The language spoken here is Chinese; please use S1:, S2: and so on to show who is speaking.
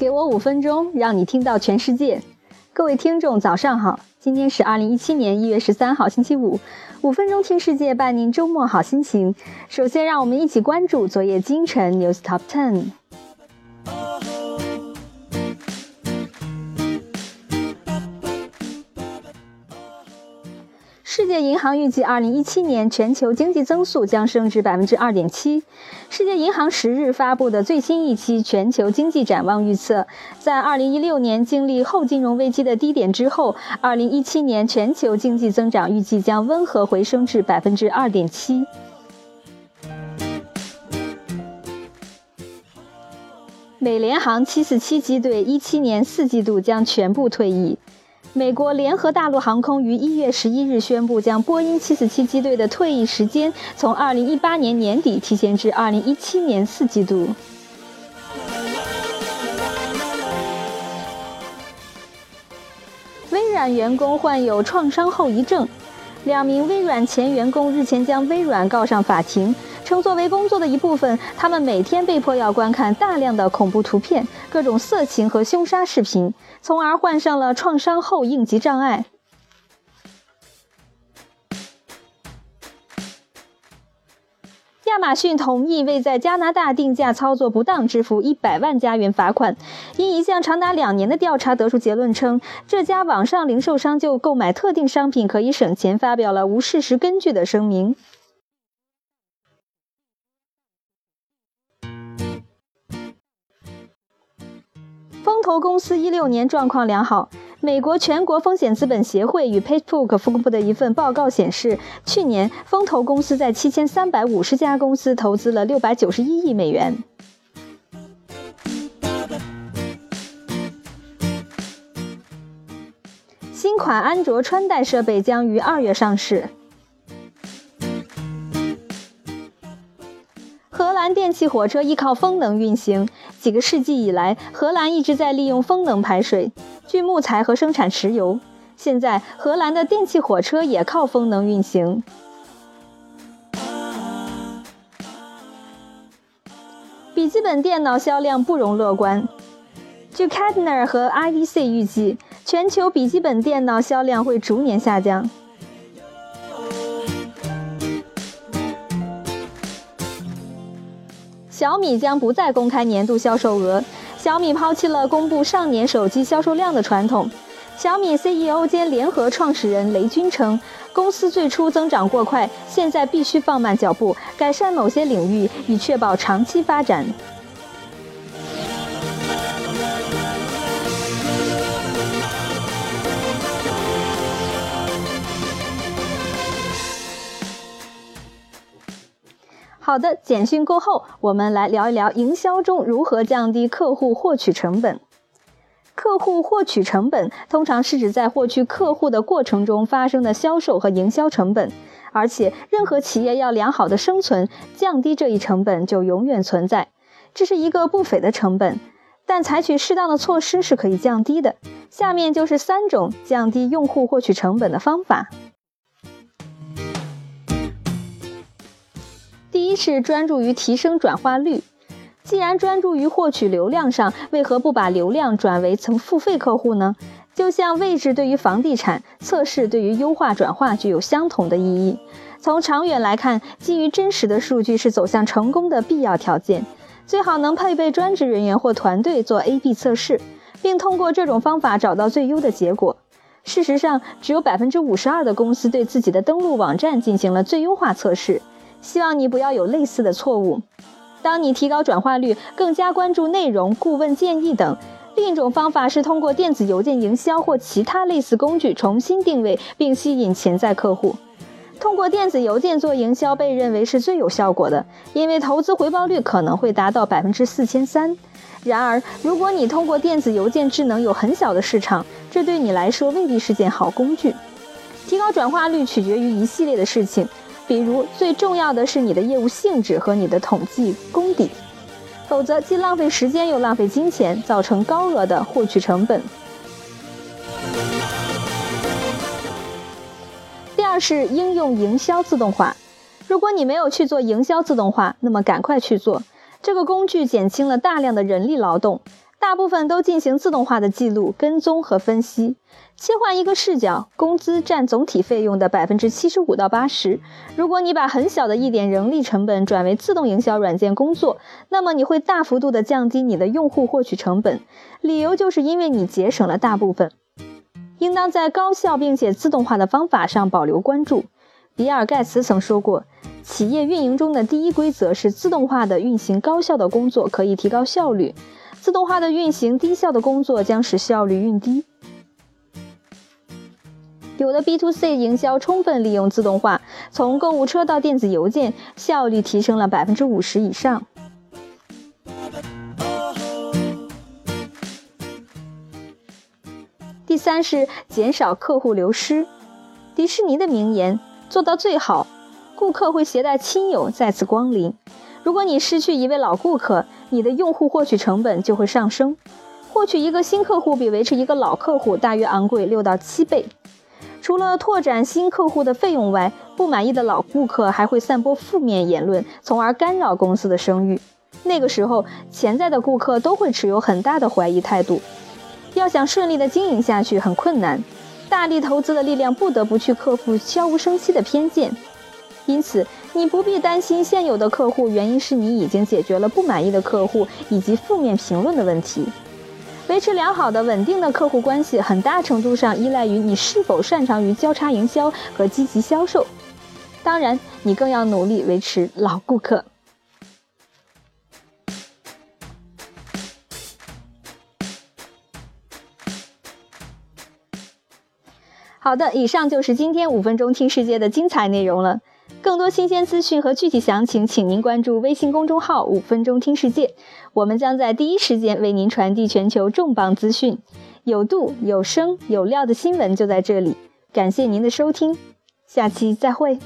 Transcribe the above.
S1: 给我五分钟，让你听到全世界。各位听众，早上好！今天是二零一七年一月十三号，星期五。五分钟听世界，伴您周末好心情。首先，让我们一起关注昨夜今晨 News Top Ten。世界银行预计，二零一七年全球经济增速将升至百分之二点七。世界银行十日发布的最新一期全球经济展望预测，在二零一六年经历后金融危机的低点之后，二零一七年全球经济增长预计将温和回升至百分之二点七。美联航七四七机队一七年四季度将全部退役。美国联合大陆航空于一月十一日宣布，将波音七四七机队的退役时间从二零一八年年底提前至二零一七年四季度。微软员工患有创伤后遗症，两名微软前员工日前将微软告上法庭。称作为工作的一部分，他们每天被迫要观看大量的恐怖图片、各种色情和凶杀视频，从而患上了创伤后应激障碍。亚马逊同意为在加拿大定价操作不当支付一百万加元罚款，因一项长达两年的调查得出结论称，这家网上零售商就购买特定商品可以省钱，发表了无事实根据的声明。风投公司一六年状况良好。美国全国风险资本协会与 Facebook 公布的一份报告显示，去年风投公司在七千三百五十家公司投资了六百九十一亿美元。新款安卓穿戴设备将于二月上市。荷兰电气火车依靠风能运行。几个世纪以来，荷兰一直在利用风能排水、锯木材和生产石油。现在，荷兰的电气火车也靠风能运行。笔记本电脑销量不容乐观。据 c a d n e r 和 IDC 预计，全球笔记本电脑销量会逐年下降。小米将不再公开年度销售额。小米抛弃了公布上年手机销售量的传统。小米 CEO 兼联合创始人雷军称，公司最初增长过快，现在必须放慢脚步，改善某些领域，以确保长期发展。好的，简讯过后，我们来聊一聊营销中如何降低客户获取成本。客户获取成本通常是指在获取客户的过程中发生的销售和营销成本，而且任何企业要良好的生存，降低这一成本就永远存在。这是一个不菲的成本，但采取适当的措施是可以降低的。下面就是三种降低用户获取成本的方法。一是专注于提升转化率。既然专注于获取流量上，为何不把流量转为曾付费客户呢？就像位置对于房地产，测试对于优化转化具有相同的意义。从长远来看，基于真实的数据是走向成功的必要条件。最好能配备专职人员或团队做 A/B 测试，并通过这种方法找到最优的结果。事实上，只有百分之五十二的公司对自己的登录网站进行了最优化测试。希望你不要有类似的错误。当你提高转化率，更加关注内容、顾问建议等。另一种方法是通过电子邮件营销或其他类似工具重新定位并吸引潜在客户。通过电子邮件做营销被认为是最有效果的，因为投资回报率可能会达到百分之四千三。然而，如果你通过电子邮件智能有很小的市场，这对你来说未必是件好工具。提高转化率取决于一系列的事情。比如，最重要的是你的业务性质和你的统计功底，否则既浪费时间又浪费金钱，造成高额的获取成本。第二是应用营销自动化。如果你没有去做营销自动化，那么赶快去做。这个工具减轻了大量的人力劳动。大部分都进行自动化的记录、跟踪和分析。切换一个视角，工资占总体费用的百分之七十五到八十。如果你把很小的一点人力成本转为自动营销软件工作，那么你会大幅度的降低你的用户获取成本。理由就是因为你节省了大部分。应当在高效并且自动化的方法上保留关注。比尔·盖茨曾说过，企业运营中的第一规则是自动化的运行高效的工作可以提高效率，自动化的运行低效的工作将使效率运低。有的 B to C 营销充分利用自动化，从购物车到电子邮件，效率提升了百分之五十以上。第三是减少客户流失。迪士尼的名言：做到最好，顾客会携带亲友再次光临。如果你失去一位老顾客，你的用户获取成本就会上升。获取一个新客户比维持一个老客户大约昂贵六到七倍。除了拓展新客户的费用外，不满意的老顾客还会散播负面言论，从而干扰公司的声誉。那个时候，潜在的顾客都会持有很大的怀疑态度。要想顺利的经营下去很困难，大力投资的力量不得不去克服悄无声息的偏见。因此，你不必担心现有的客户，原因是你已经解决了不满意的客户以及负面评论的问题。维持良好的、稳定的客户关系，很大程度上依赖于你是否擅长于交叉营销和积极销售。当然，你更要努力维持老顾客。好的，以上就是今天五分钟听世界的精彩内容了。更多新鲜资讯和具体详情，请您关注微信公众号“五分钟听世界”，我们将在第一时间为您传递全球重磅资讯，有度、有声、有料的新闻就在这里。感谢您的收听，下期再会。